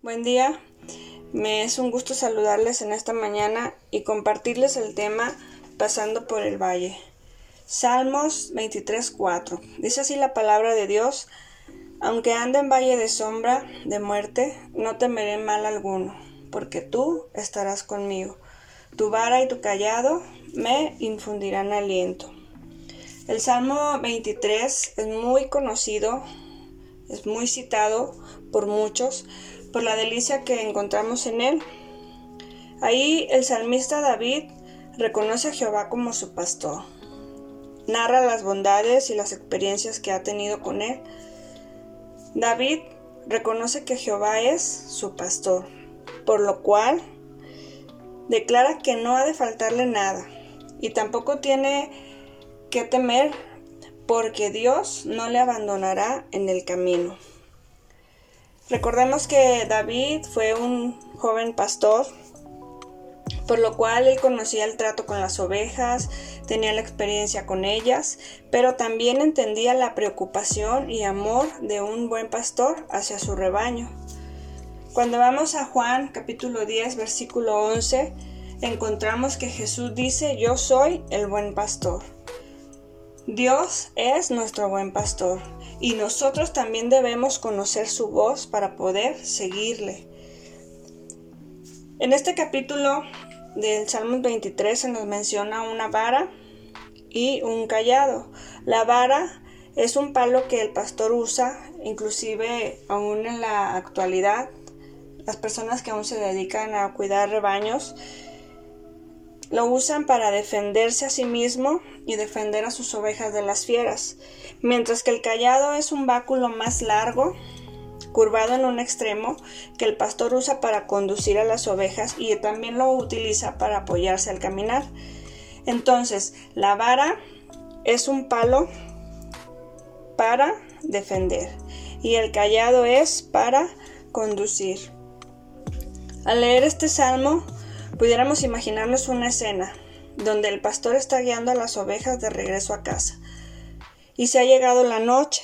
Buen día, me es un gusto saludarles en esta mañana y compartirles el tema Pasando por el Valle. Salmos 23:4. Dice así la palabra de Dios, aunque ande en valle de sombra, de muerte, no temeré mal alguno, porque tú estarás conmigo. Tu vara y tu callado me infundirán aliento. El Salmo 23 es muy conocido, es muy citado por muchos, por la delicia que encontramos en él. Ahí el salmista David reconoce a Jehová como su pastor. Narra las bondades y las experiencias que ha tenido con él. David reconoce que Jehová es su pastor, por lo cual declara que no ha de faltarle nada y tampoco tiene que temer porque Dios no le abandonará en el camino. Recordemos que David fue un joven pastor, por lo cual él conocía el trato con las ovejas, tenía la experiencia con ellas, pero también entendía la preocupación y amor de un buen pastor hacia su rebaño. Cuando vamos a Juan capítulo 10 versículo 11, encontramos que Jesús dice, yo soy el buen pastor. Dios es nuestro buen pastor y nosotros también debemos conocer su voz para poder seguirle. En este capítulo del Salmo 23 se nos menciona una vara y un callado. La vara es un palo que el pastor usa, inclusive aún en la actualidad, las personas que aún se dedican a cuidar rebaños lo usan para defenderse a sí mismo y defender a sus ovejas de las fieras, mientras que el callado es un báculo más largo, curvado en un extremo, que el pastor usa para conducir a las ovejas y también lo utiliza para apoyarse al caminar. Entonces, la vara es un palo para defender y el callado es para conducir. Al leer este salmo, Pudiéramos imaginarnos una escena donde el pastor está guiando a las ovejas de regreso a casa. Y se ha llegado la noche.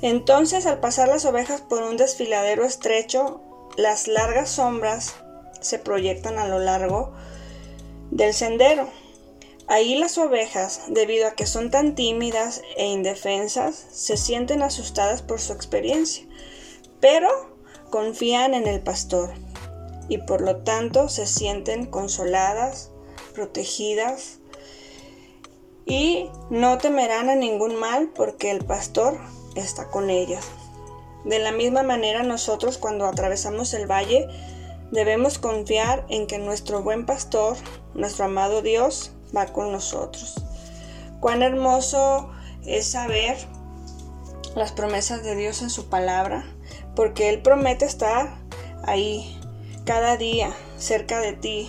Entonces, al pasar las ovejas por un desfiladero estrecho, las largas sombras se proyectan a lo largo del sendero. Ahí las ovejas, debido a que son tan tímidas e indefensas, se sienten asustadas por su experiencia, pero confían en el pastor y por lo tanto se sienten consoladas, protegidas y no temerán a ningún mal porque el pastor está con ellas. De la misma manera nosotros cuando atravesamos el valle debemos confiar en que nuestro buen pastor, nuestro amado Dios, va con nosotros. Cuán hermoso es saber las promesas de Dios en su palabra, porque Él promete estar ahí cada día cerca de ti.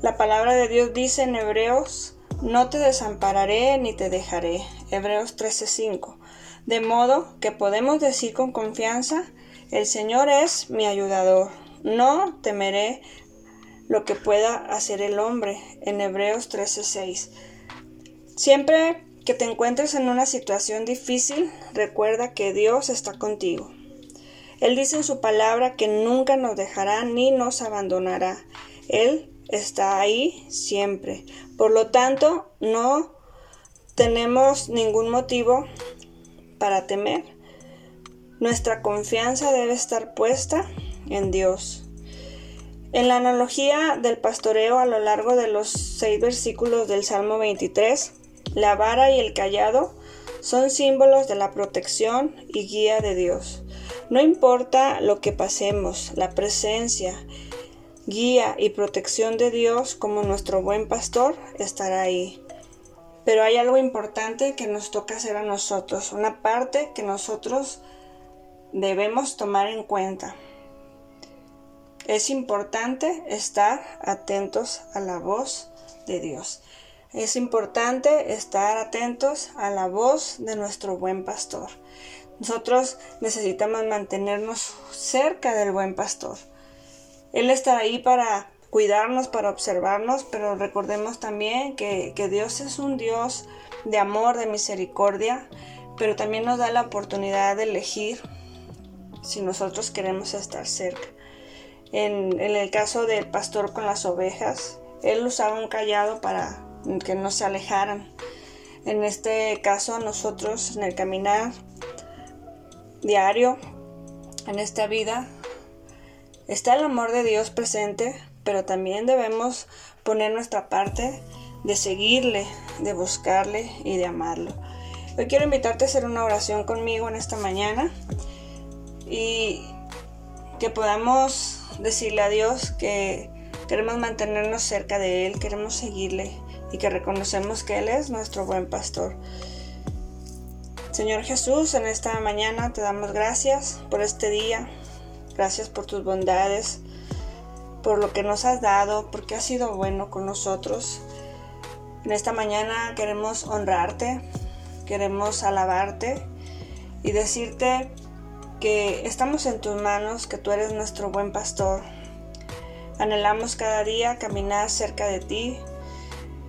La palabra de Dios dice en Hebreos, no te desampararé ni te dejaré. Hebreos 13:5. De modo que podemos decir con confianza, el Señor es mi ayudador. No temeré lo que pueda hacer el hombre. En Hebreos 13:6. Siempre que te encuentres en una situación difícil, recuerda que Dios está contigo. Él dice en su palabra que nunca nos dejará ni nos abandonará. Él está ahí siempre. Por lo tanto, no tenemos ningún motivo para temer. Nuestra confianza debe estar puesta en Dios. En la analogía del pastoreo a lo largo de los seis versículos del Salmo 23, la vara y el callado son símbolos de la protección y guía de Dios. No importa lo que pasemos, la presencia, guía y protección de Dios como nuestro buen pastor estará ahí. Pero hay algo importante que nos toca hacer a nosotros, una parte que nosotros debemos tomar en cuenta. Es importante estar atentos a la voz de Dios. Es importante estar atentos a la voz de nuestro buen pastor. Nosotros necesitamos mantenernos cerca del buen pastor. Él está ahí para cuidarnos, para observarnos, pero recordemos también que, Dios es un Dios de amor, de misericordia, pero también nos da la oportunidad de elegir si nosotros queremos estar cerca. En, en el caso del pastor con las ovejas, él usaba un callado para que no se alejaran. En este caso, nosotros en el caminar diario, en esta vida, está el amor de Dios presente, pero también debemos poner nuestra parte de seguirle, de buscarle y de amarlo. Hoy quiero invitarte a hacer una oración conmigo en esta mañana y que podamos decirle a Dios que queremos mantenernos cerca de Él, queremos seguirle y que reconocemos que Él es nuestro buen pastor. Señor Jesús, en esta mañana te damos gracias por este día, gracias por tus bondades, por lo que nos has dado, porque has sido bueno con nosotros. En esta mañana queremos honrarte, queremos alabarte y decirte que estamos en tus manos, que tú eres nuestro buen pastor. Anhelamos cada día caminar cerca de ti.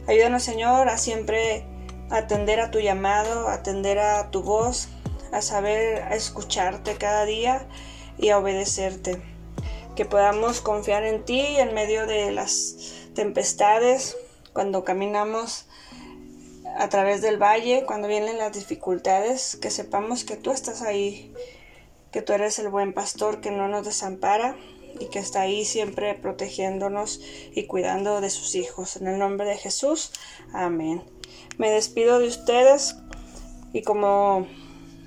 Ayúdanos, Señor, a siempre atender a tu llamado, atender a tu voz, a saber escucharte cada día y a obedecerte. Que podamos confiar en ti en medio de las tempestades, cuando caminamos a través del valle, cuando vienen las dificultades, que sepamos que tú estás ahí, que tú eres el buen pastor que no nos desampara y que está ahí siempre protegiéndonos y cuidando de sus hijos. En el nombre de Jesús, amén. Me despido de ustedes y como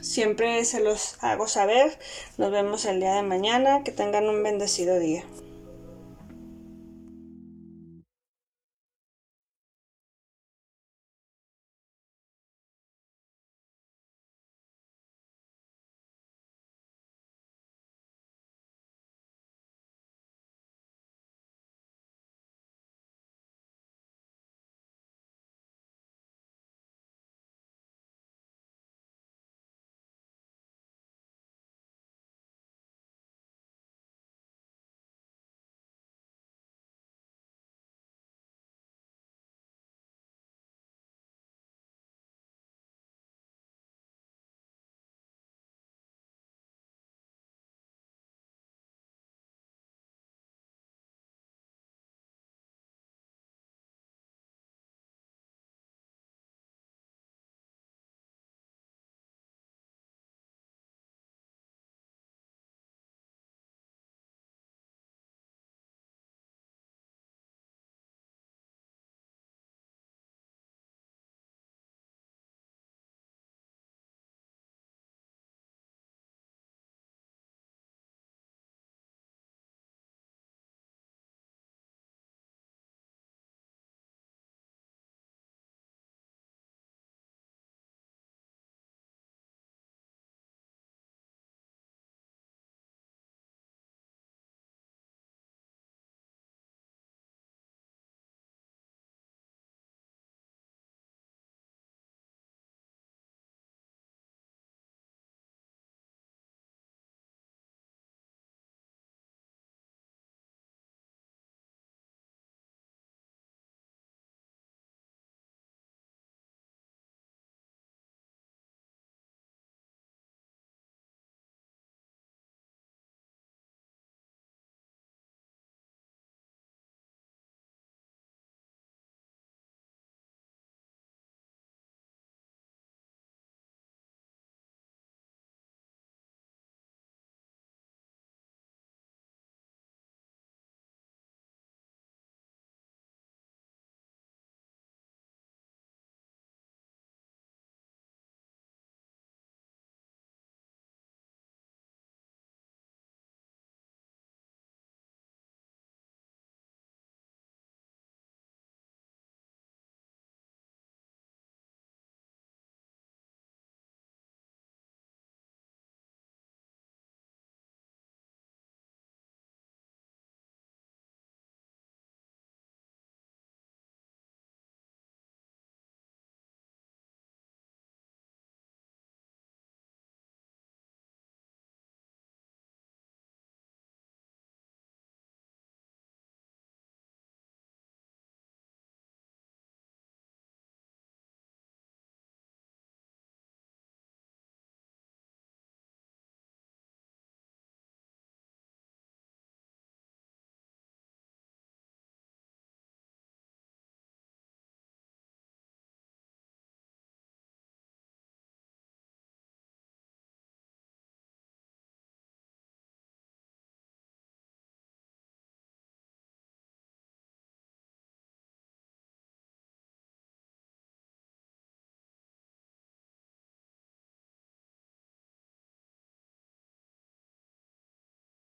siempre se los hago saber, nos vemos el día de mañana. Que tengan un bendecido día.